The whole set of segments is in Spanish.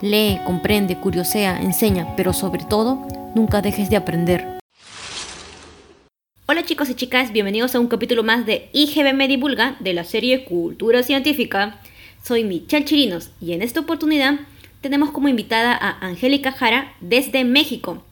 Lee, comprende, curiosea, enseña, pero sobre todo, nunca dejes de aprender. Hola chicos y chicas, bienvenidos a un capítulo más de IGB Me Divulga de la serie Cultura Científica. Soy Michelle Chirinos y en esta oportunidad tenemos como invitada a Angélica Jara desde México.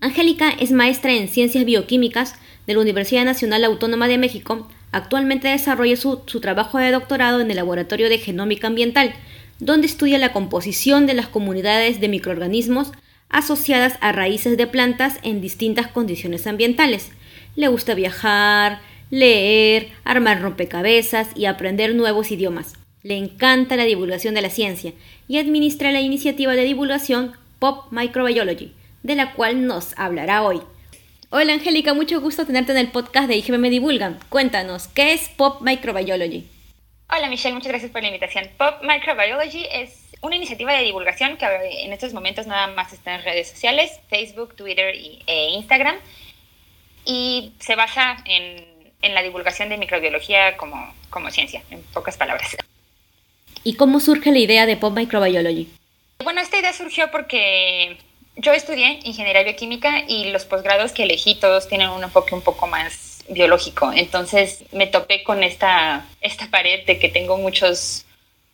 Angélica es maestra en Ciencias Bioquímicas de la Universidad Nacional Autónoma de México. Actualmente desarrolla su, su trabajo de doctorado en el Laboratorio de Genómica Ambiental, donde estudia la composición de las comunidades de microorganismos asociadas a raíces de plantas en distintas condiciones ambientales le gusta viajar, leer, armar rompecabezas y aprender nuevos idiomas. Le encanta la divulgación de la ciencia y administra la iniciativa de divulgación Pop Microbiology, de la cual nos hablará hoy. Hola Angélica, mucho gusto tenerte en el podcast de IGB Me Divulgan. Cuéntanos, ¿qué es Pop Microbiology? Hola Michelle, muchas gracias por la invitación. Pop Microbiology es una iniciativa de divulgación que en estos momentos nada más está en redes sociales, Facebook, Twitter e Instagram y se basa en, la divulgación de microbiología como, como ciencia, en pocas palabras. ¿Y cómo surge la idea de Pop Microbiology? Bueno, esta idea surgió porque yo estudié ingeniería bioquímica y los posgrados que elegí todos tienen un enfoque un poco más biológico. Entonces me topé con esta, esta pared de que tengo muchos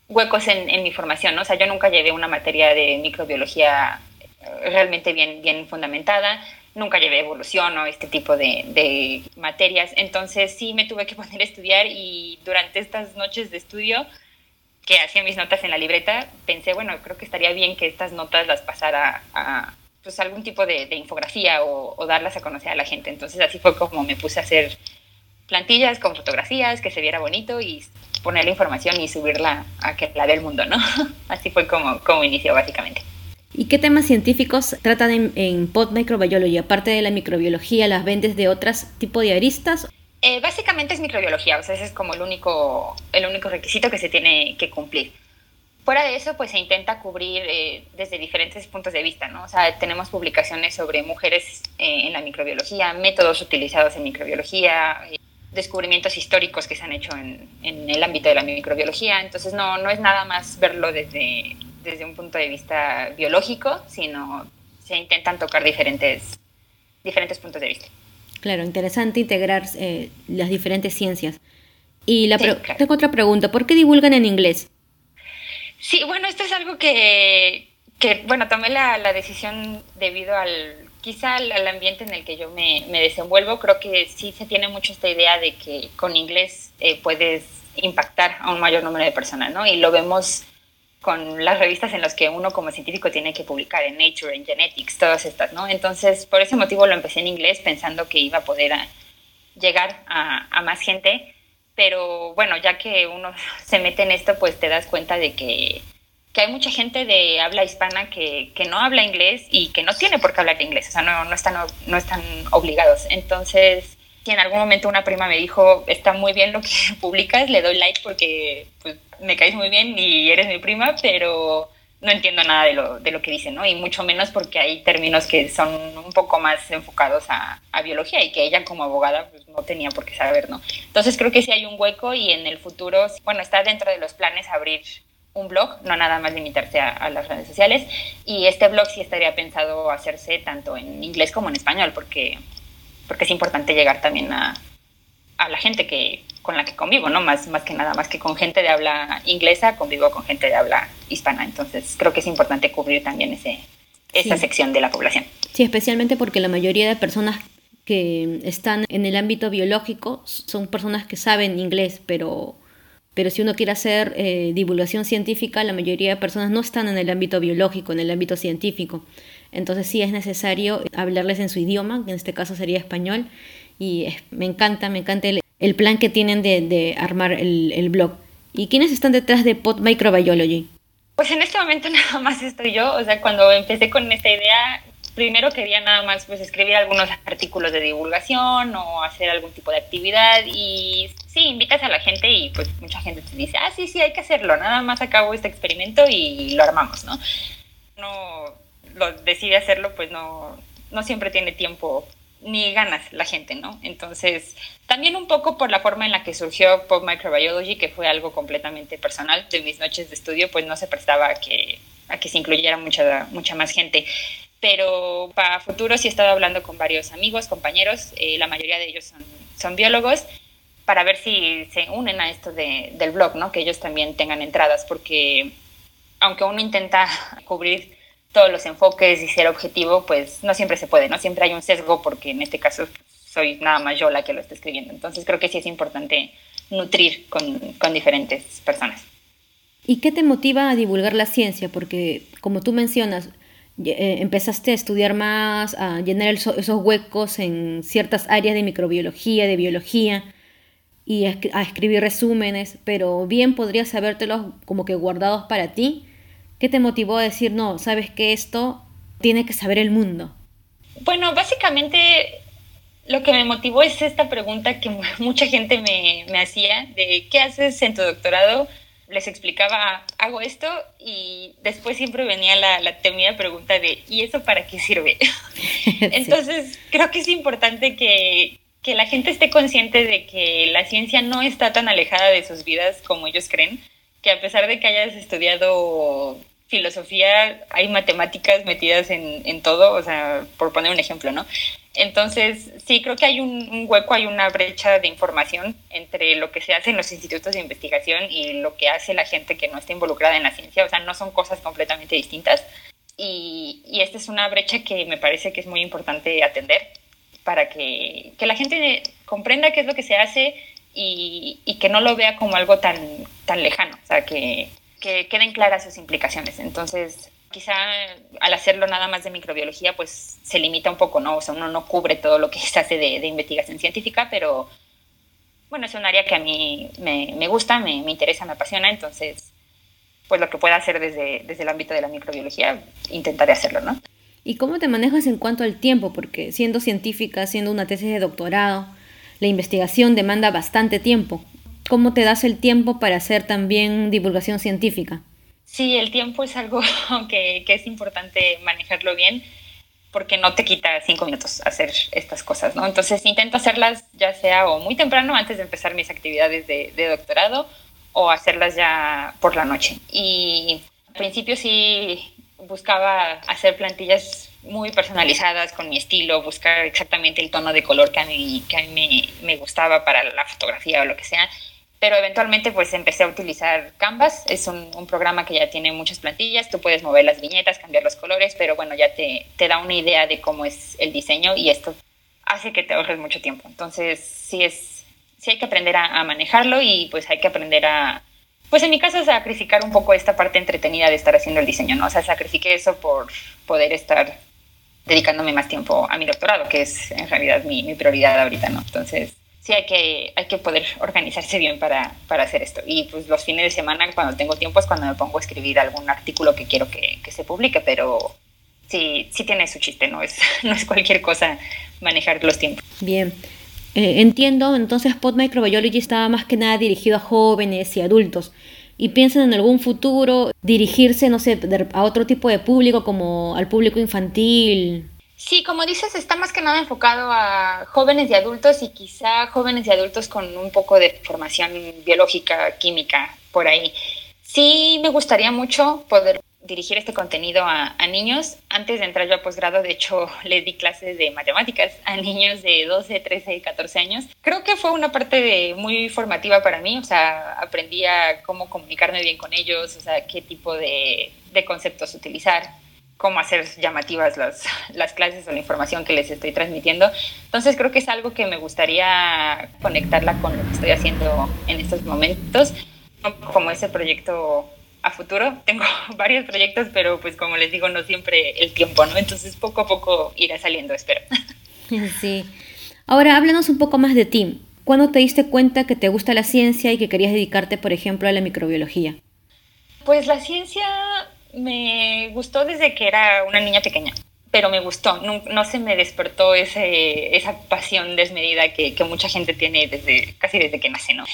huecos en, en mi formación. O sea, yo nunca llevé una materia de microbiología eh, realmente bien, bien fundamentada nunca llevé evolución o este tipo de, materias, entonces sí me tuve que poner a estudiar y durante estas noches de estudio que hacía mis notas en la libreta, pensé, bueno, creo que estaría bien que estas notas las pasara a pues, algún tipo de, infografía o, darlas a conocer a la gente. Entonces así fue como me puse a hacer plantillas con fotografías, que se viera bonito y poner la información y subirla a que la vea el mundo, ¿no? Así fue como, como inició básicamente. ¿Y qué temas científicos tratan en, en Pod Microbiology? Aparte de la microbiología, ¿las vendes de otros tipos de aristas? Eh, básicamente es microbiología, o sea, ese es como el único, el único requisito que se tiene que cumplir. Fuera de eso, pues se intenta cubrir eh, desde diferentes puntos de vista, ¿no? O sea, tenemos publicaciones sobre mujeres eh, en la microbiología, métodos utilizados en microbiología, descubrimientos históricos que se han hecho en, en, el ámbito de la microbiología. Entonces, no, no es nada más verlo desde desde un punto de vista biológico, sino se intentan tocar diferentes, diferentes puntos de vista. Claro, interesante integrar eh, las diferentes ciencias. Y la tengo otra pregunta, ¿por qué divulgan en inglés? Sí, bueno, esto es algo que, que bueno, tomé la, la, decisión debido al, quizá al, ambiente en el que yo me, me, desenvuelvo. Creo que sí se tiene mucho esta idea de que con inglés eh, puedes impactar a un mayor número de personas, ¿no? Y lo vemos con las revistas en las que uno como científico tiene que publicar, en Nature, en Genetics, todas estas, ¿no? Entonces, por ese motivo lo empecé en inglés pensando que iba a poder llegar a, más gente, pero bueno, ya que uno se mete en esto, pues te das cuenta de que, que hay mucha gente de habla hispana que, que, no habla inglés y que no tiene por qué hablar inglés, o sea, no, no, están, no están obligados. Entonces, si en algún momento una prima me dijo, está muy bien lo que publicas, le doy like porque pues, me caes muy bien y eres mi prima, pero no entiendo nada de lo, de lo que dicen, ¿no? Y mucho menos porque hay términos que son un poco más enfocados a, a, biología y que ella como abogada pues, no tenía por qué saber, ¿no? Entonces creo que sí hay un hueco y en el futuro, bueno, está dentro de los planes abrir un blog, no nada más limitarse a, a, las redes sociales. Y este blog sí estaría pensado hacerse tanto en inglés como en español, porque, porque es importante llegar también a, a la gente que, con la que convivo, ¿no? Más, más que nada, más que con gente de habla inglesa, convivo con gente de habla hispana. Entonces, creo que es importante cubrir también ese, esa sección de la población. Sí, especialmente porque la mayoría de personas que están en el ámbito biológico son personas que saben inglés, pero, pero si uno quiere hacer eh, divulgación científica, la mayoría de personas no están en el ámbito biológico, en el ámbito científico. Entonces sí es necesario hablarles en su idioma, que en este caso sería español, y me encanta, me encanta el, plan que tienen de, armar el, blog. ¿Y quiénes están detrás de Pod Microbiology? Pues en este momento nada más estoy yo, o sea, cuando empecé con esta idea, primero quería nada más pues escribir algunos artículos de divulgación o hacer algún tipo de actividad y sí, invitas a la gente y pues mucha gente te dice, ah, sí, sí, hay que hacerlo, nada más acabo este experimento y lo armamos, ¿no? No lo decide hacerlo, pues no, no siempre tiene tiempo ni ganas la gente, ¿no? Entonces, también un poco por la forma en la que surgió Pop Microbiology, que fue algo completamente personal de mis noches de estudio, pues no se prestaba a que, a que se incluyera mucha, mucha más gente. Pero para futuro sí he estado hablando con varios amigos, compañeros, eh, la mayoría de ellos son, biólogos, para ver si se unen a esto de, del blog, ¿no? Que ellos también tengan entradas, porque aunque uno intenta cubrir todos los enfoques y ser objetivo, pues no siempre se puede, ¿no? Siempre hay un sesgo porque en este caso soy nada más yo la que lo está escribiendo. Entonces creo que sí es importante nutrir con, con diferentes personas. ¿Y qué te motiva a divulgar la ciencia? Porque como tú mencionas, eh, empezaste a estudiar más, a llenar esos huecos en ciertas áreas de microbiología, de biología y a, a escribir resúmenes, pero bien podrías habértelos como que guardados para ti ¿Qué te motivó a decir, no, sabes que esto tiene que saber el mundo? Bueno, básicamente lo que me motivó es esta pregunta que mucha gente me, me hacía de ¿qué haces en tu doctorado? Les explicaba, hago esto y después siempre venía la, la temida pregunta de ¿y eso para qué sirve? Entonces, creo que es importante que, que la gente esté consciente de que la ciencia no está tan alejada de sus vidas como ellos creen, que a pesar de que hayas estudiado filosofía hay matemáticas metidas en, en, todo, o sea, por poner un ejemplo, ¿no? Entonces, sí, creo que hay un, hueco, hay una brecha de información entre lo que se hace en los institutos de investigación y lo que hace la gente que no está involucrada en la ciencia, o sea, no son cosas completamente distintas. Y, y esta es una brecha que me parece que es muy importante atender para que, que la gente comprenda qué es lo que se hace y, y, que no lo vea como algo tan, tan lejano, o sea, que, que queden claras sus implicaciones. Entonces, quizá al hacerlo nada más de microbiología, pues se limita un poco, ¿no? O sea, uno no cubre todo lo que se hace de, investigación científica, pero bueno, es un área que a mí me, me gusta, me, me, interesa, me apasiona, entonces, pues lo que pueda hacer desde, desde el ámbito de la microbiología, intentaré hacerlo, ¿no? ¿Y cómo te manejas en cuanto al tiempo? Porque siendo científica, siendo una tesis de doctorado, la investigación demanda bastante tiempo. ¿Cómo te das el tiempo para hacer también divulgación científica? Sí, el tiempo es algo que, que es importante manejarlo bien porque no te quita cinco minutos hacer estas cosas, ¿no? Entonces intento hacerlas ya sea o muy temprano antes de empezar mis actividades de, de doctorado o hacerlas ya por la noche. Y al principio sí buscaba hacer plantillas muy personalizadas con mi estilo, buscar exactamente el tono de color que a mí, que a mí me, me gustaba para la fotografía o lo que sea pero eventualmente pues empecé a utilizar Canvas, es un, programa que ya tiene muchas plantillas, tú puedes mover las viñetas, cambiar los colores, pero bueno, ya te, te da una idea de cómo es el diseño y esto hace que te ahorres mucho tiempo. Entonces sí, es, sí hay que aprender a, a, manejarlo y pues hay que aprender a, pues en mi caso sacrificar un poco esta parte entretenida de estar haciendo el diseño, ¿no? O sea, sacrifiqué eso por poder estar dedicándome más tiempo a mi doctorado, que es en realidad mi, mi prioridad ahorita, ¿no? Entonces sí hay que, hay que poder organizarse bien para, para, hacer esto. Y pues los fines de semana, cuando tengo tiempo, es cuando me pongo a escribir algún artículo que quiero que, que se publique, pero sí, sí tiene su chiste, no es, no es cualquier cosa manejar los tiempos. Bien. Eh, entiendo, entonces Pod Microbiology estaba más que nada dirigido a jóvenes y adultos. ¿Y piensan en algún futuro dirigirse, no sé, a otro tipo de público como al público infantil? Sí, como dices, está más que nada enfocado a jóvenes y adultos y quizá jóvenes y adultos con un poco de formación biológica, química, por ahí. Sí, me gustaría mucho poder dirigir este contenido a, niños. Antes de entrar yo a posgrado, de hecho, le di clases de matemáticas a niños de 12, 13, 14 años. Creo que fue una parte muy formativa para mí, o sea, aprendí a cómo comunicarme bien con ellos, o sea, qué tipo de conceptos utilizar cómo hacer llamativas las, las clases o la información que les estoy transmitiendo. Entonces creo que es algo que me gustaría conectarla con lo que estoy haciendo en estos momentos, como ese proyecto a futuro. Tengo varios proyectos, pero pues como les digo, no siempre el tiempo, ¿no? Entonces poco a poco irá saliendo, espero. Sí. Ahora háblanos un poco más de ti. ¿Cuándo te diste cuenta que te gusta la ciencia y que querías dedicarte, por ejemplo, a la microbiología? Pues la ciencia me gustó desde que era una niña pequeña pero me gustó, no, se me despertó ese, esa pasión desmedida que, que, mucha gente tiene desde casi desde que nace, ¿no?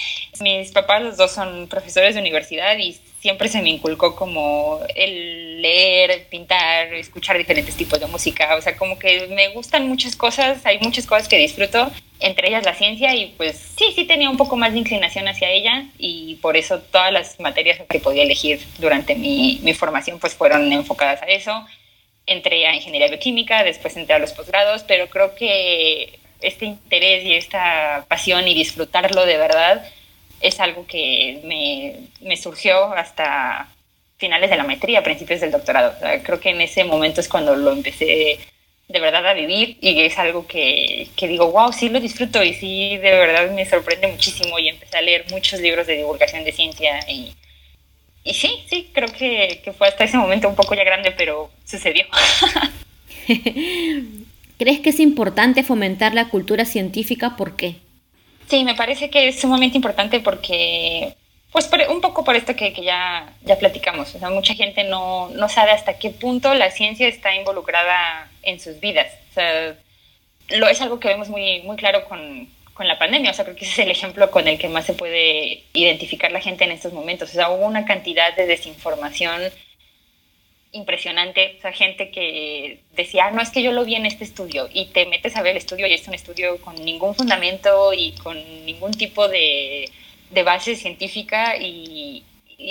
Mis papás los dos son profesores de universidad y siempre se me inculcó como el leer, pintar, escuchar diferentes tipos de música, o sea, como que me gustan muchas cosas, hay muchas cosas que disfruto, entre ellas la ciencia y pues sí, sí tenía un poco más de inclinación hacia ella y por eso todas las materias que podía elegir durante mi, mi formación pues fueron enfocadas a eso. Entré a ingeniería bioquímica, después entré a los posgrados, pero creo que este interés y esta pasión y disfrutarlo de verdad es algo que me, surgió hasta finales de la maestría, principios del doctorado. creo que en ese momento es cuando lo empecé de verdad a vivir y es algo que, que, digo, wow, sí lo disfruto y sí de verdad me sorprende muchísimo y empecé a leer muchos libros de divulgación de ciencia y y sí, sí, creo que, fue hasta ese momento un poco ya grande, pero sucedió. ¿Crees que es importante fomentar la cultura científica? ¿Por qué? Sí, me parece que es sumamente importante porque, pues un poco por esto que, ya, ya platicamos, o sea, mucha gente no, no sabe hasta qué punto la ciencia está involucrada en sus vidas. O sea, lo, es algo que vemos muy, muy claro con, con la pandemia. O sea, creo que ese es el ejemplo con el que más se puede identificar la gente en estos momentos. O sea, hubo una cantidad de desinformación impresionante. O sea, gente que decía, ah, no, es que yo lo vi en este estudio. Y te metes a ver el estudio y es un estudio con ningún fundamento y con ningún tipo de, de base científica. Y,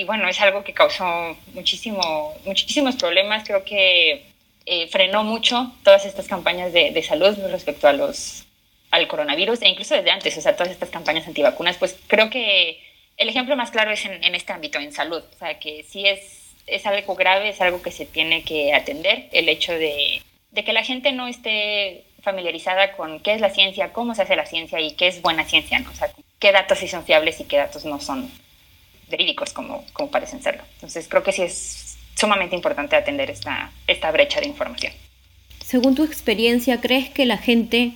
bueno, es algo que causó muchísimo, muchísimos problemas. Creo que eh, frenó mucho todas estas campañas de, de salud respecto a los al coronavirus e incluso desde antes, o sea, todas estas campañas antivacunas, pues creo que el ejemplo más claro es en, este ámbito, en salud, o sea, que sí es, es algo grave, es algo que se tiene que atender, el hecho de, de que la gente no esté familiarizada con qué es la ciencia, cómo se hace la ciencia y qué es buena ciencia, ¿no? O sea, qué datos sí son fiables y qué datos no son verídicos como, como parecen serlo. Entonces creo que sí es sumamente importante atender esta, esta brecha de información. Según tu experiencia, ¿crees que la gente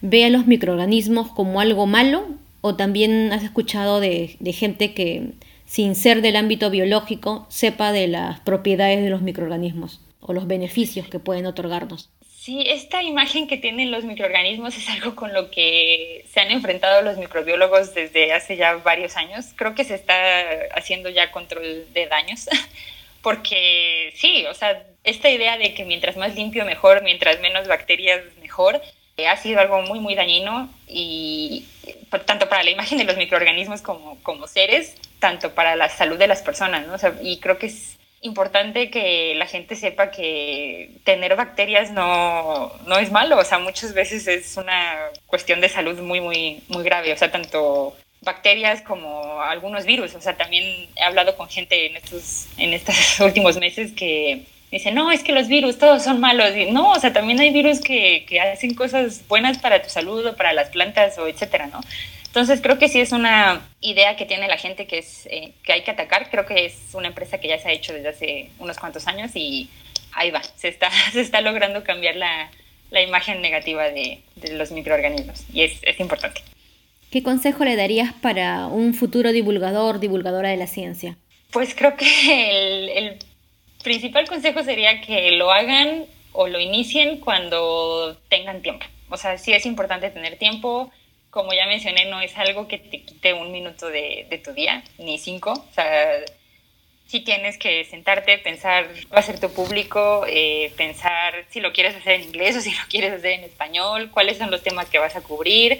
ve a los microorganismos como algo malo o también has escuchado de, gente que sin ser del ámbito biológico sepa de las propiedades de los microorganismos o los beneficios que pueden otorgarnos. Sí, esta imagen que tienen los microorganismos es algo con lo que se han enfrentado los microbiólogos desde hace ya varios años. Creo que se está haciendo ya control de daños, porque sí, o sea, esta idea de que mientras más limpio mejor, mientras menos bacterias mejor, ha sido algo muy, muy dañino y tanto para la imagen de los microorganismos como, como seres, tanto para la salud de las personas, ¿no? y creo que es importante que la gente sepa que tener bacterias no, no es malo, o sea, muchas veces es una cuestión de salud muy, muy, muy grave, o sea, tanto bacterias como algunos virus, o sea, también he hablado con gente en estos, en estos últimos meses que dice, no, es que los virus todos son malos. Y no, o sea, también hay virus que, que hacen cosas buenas para tu salud o para las plantas o etcétera, ¿no? Entonces creo que sí es una idea que tiene la gente que es eh, que hay que atacar. Creo que es una empresa que ya se ha hecho desde hace unos cuantos años y ahí va, se está, se está logrando cambiar la, la imagen negativa de, de, los microorganismos y es, es, importante. ¿Qué consejo le darías para un futuro divulgador, divulgadora de la ciencia? Pues creo que el, el principal consejo sería que lo hagan o lo inicien cuando tengan tiempo. O sea, sí es importante tener tiempo. Como ya mencioné, no es algo que te quite un minuto de, tu día, ni cinco. O sea, sí tienes que sentarte, pensar, va a ser tu público, eh, pensar si lo quieres hacer en inglés o si lo quieres hacer en español, cuáles son los temas que vas a cubrir.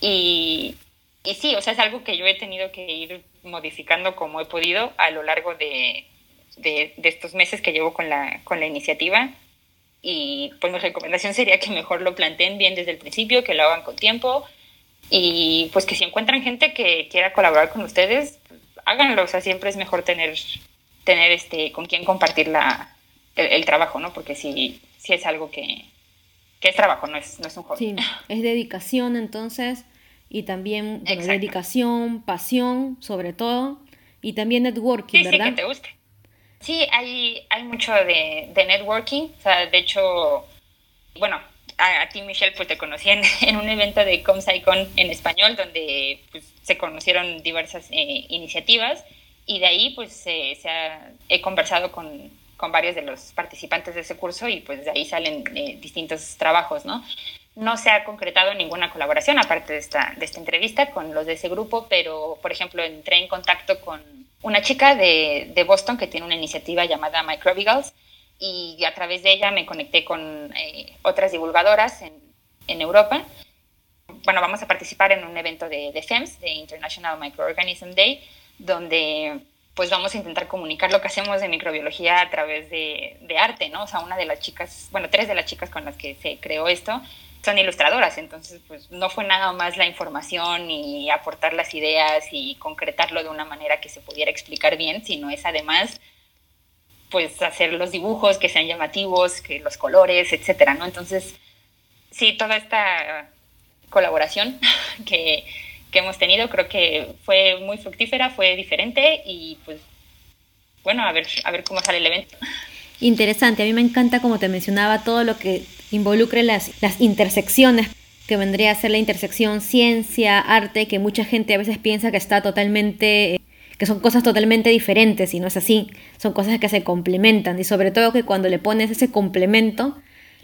Y, y sí, o sea, es algo que yo he tenido que ir modificando como he podido a lo largo de, de, estos meses que llevo con la, con la iniciativa. Y pues mi recomendación sería que mejor lo planteen bien desde el principio, que lo hagan con tiempo y pues que si encuentran gente que quiera colaborar con ustedes, háganlo. O sea, siempre es mejor tener, tener este, con quien compartir la, el, trabajo, ¿no? Porque si, si es algo que, que es trabajo, no es, no es un hobby. Sí, es dedicación entonces y también dedicación, pasión sobre todo y también networking, ¿verdad? Sí, que te guste. Sí, hay, hay mucho de, de networking. O sea, de hecho, bueno, a, ti, Michelle, pues te conocí en, en un evento de ComSciCon en español, donde pues, se conocieron diversas eh, iniciativas. y de ahí pues se he conversado con, con, varios de los participantes de ese curso y pues de ahí salen eh, distintos trabajos, ¿no? No se ha concretado ninguna colaboración aparte de esta, de esta entrevista con los de ese grupo, pero por ejemplo entré en contacto con una chica de, de Boston que tiene una iniciativa llamada Microbigals y a través de ella me conecté con eh, otras divulgadoras en, en, Europa. Bueno, vamos a participar en un evento de, de FEMS, de International Microorganism Day, donde pues vamos a intentar comunicar lo que hacemos de microbiología a través de, de, arte, ¿no? O sea, una de las chicas, bueno, tres de las chicas con las que se creó esto son ilustradoras, entonces pues no fue nada más la información y aportar las ideas y concretarlo de una manera que se pudiera explicar bien, sino es además pues hacer los dibujos que sean llamativos, que los colores, etcétera, ¿no? Entonces, sí, toda esta colaboración que, que hemos tenido creo que fue muy fructífera, fue diferente y pues bueno, a ver, a ver cómo sale el evento. Interesante, a mí me encanta como te mencionaba todo lo que involucre las, las intersecciones que vendría a ser la intersección ciencia, arte, que mucha gente a veces piensa que está totalmente que son cosas totalmente diferentes y no es así, son cosas que se complementan y sobre todo que cuando le pones ese complemento,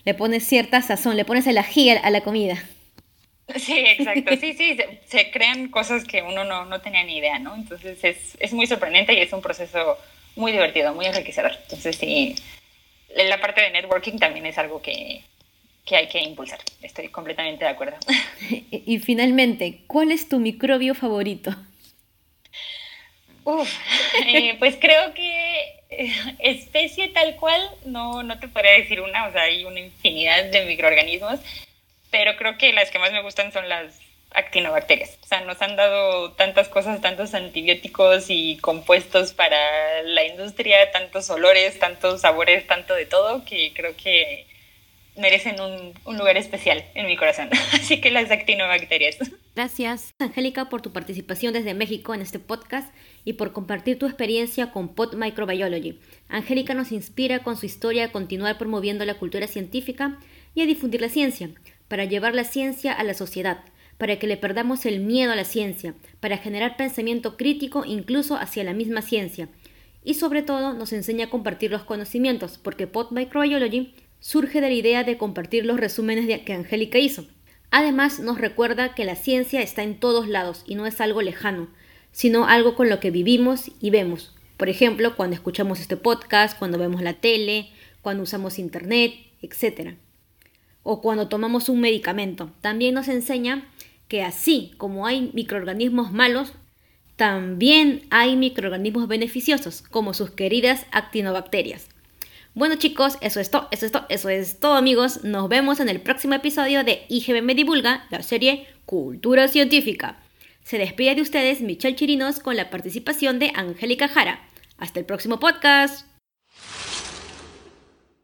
le pones cierta sazón, le pones el ají a la comida. Sí, exacto, sí, sí, se, crean cosas que uno no, no, tenía ni idea, ¿no? Entonces es, es muy sorprendente y es un proceso muy divertido, muy enriquecedor. Entonces sí, la parte de networking también es algo que, que hay que impulsar. Estoy completamente de acuerdo. Y finalmente, ¿cuál es tu microbio favorito? Uf, eh, pues creo que eh, especie tal cual, no, no te podría decir una, o sea, hay una infinidad de microorganismos, pero creo que las que más me gustan son las actinobacterias. O sea, nos han dado tantas cosas, tantos antibióticos y compuestos para la industria, tantos olores, tantos sabores, tanto de todo, que creo que merecen un, un lugar especial en mi corazón. Así que las actinobacterias. Gracias, Angélica, por tu participación desde México en este podcast y por compartir tu experiencia con Pot Microbiology. Angélica nos inspira con su historia a continuar promoviendo la cultura científica y a difundir la ciencia, para llevar la ciencia a la sociedad, para que le perdamos el miedo a la ciencia, para generar pensamiento crítico incluso hacia la misma ciencia. Y sobre todo nos enseña a compartir los conocimientos, porque Pot Microbiology surge de la idea de compartir los resúmenes que Angélica hizo Además, nos recuerda que la ciencia está en todos lados y no es algo lejano, sino algo con lo que vivimos y vemos. Por ejemplo, cuando escuchamos este podcast, cuando vemos la tele, cuando usamos internet, etc. O cuando tomamos un medicamento. También nos enseña que así como hay microorganismos malos, también hay microorganismos beneficiosos, como sus queridas actinobacterias. Bueno chicos, eso es todo, eso es todo, eso es todo amigos. Nos vemos en el próximo episodio de IGB Me Divulga, la serie Cultura Científica. Se despide de ustedes Michelle Chirinos con la participación de Angélica Jara. Hasta el próximo podcast.